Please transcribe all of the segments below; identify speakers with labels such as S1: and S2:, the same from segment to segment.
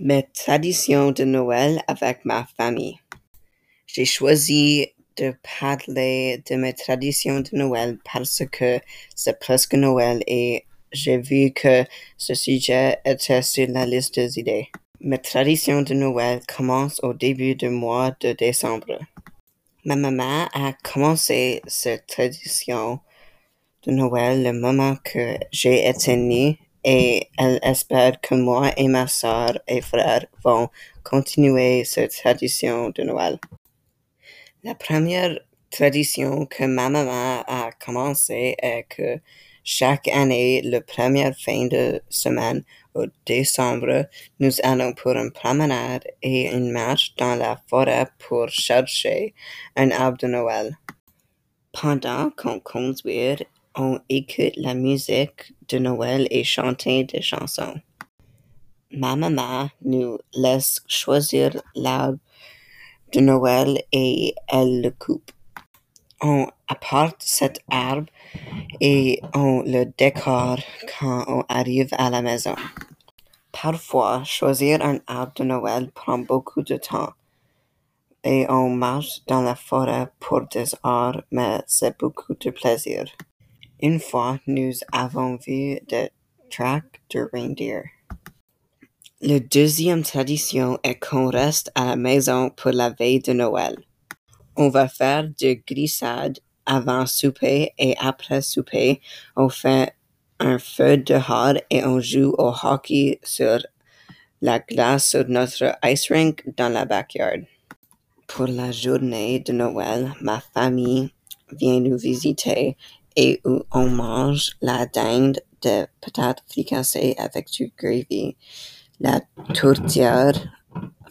S1: Mes traditions de Noël avec ma famille. J'ai choisi de parler de mes traditions de Noël parce que c'est presque Noël et j'ai vu que ce sujet était sur la liste des idées. Mes traditions de Noël commencent au début du mois de décembre. Ma maman a commencé cette tradition de Noël le moment que j'ai été né et elle espère que moi et ma soeur et frère vont continuer cette tradition de Noël. La première tradition que ma maman a commencé est que chaque année, le premier fin de semaine au décembre, nous allons pour une promenade et une marche dans la forêt pour chercher un arbre de Noël. Pendant qu'on conduit, on écoute la musique de Noël et chanter des chansons. Ma maman nous laisse choisir l'arbre de Noël et elle le coupe. On apporte cet arbre et on le décore quand on arrive à la maison. Parfois, choisir un arbre de Noël prend beaucoup de temps et on marche dans la forêt pour des heures, mais c'est beaucoup de plaisir. Une fois, nous avons vu des tracks de reindeer. La deuxième tradition est qu'on reste à la maison pour la veille de Noël. On va faire de glissade avant souper et après souper, on fait un feu dehors et on joue au hockey sur la glace sur notre ice rink dans la backyard. Pour la journée de Noël, ma famille vient nous visiter et on mange la dinde de patates fricassées avec du gravy, la tourtière,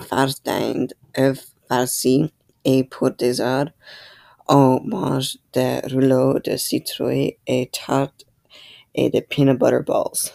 S1: farce dinde, farcis et pour dessert, on mange des rouleaux de citrouille et tarte et des peanut butter balls.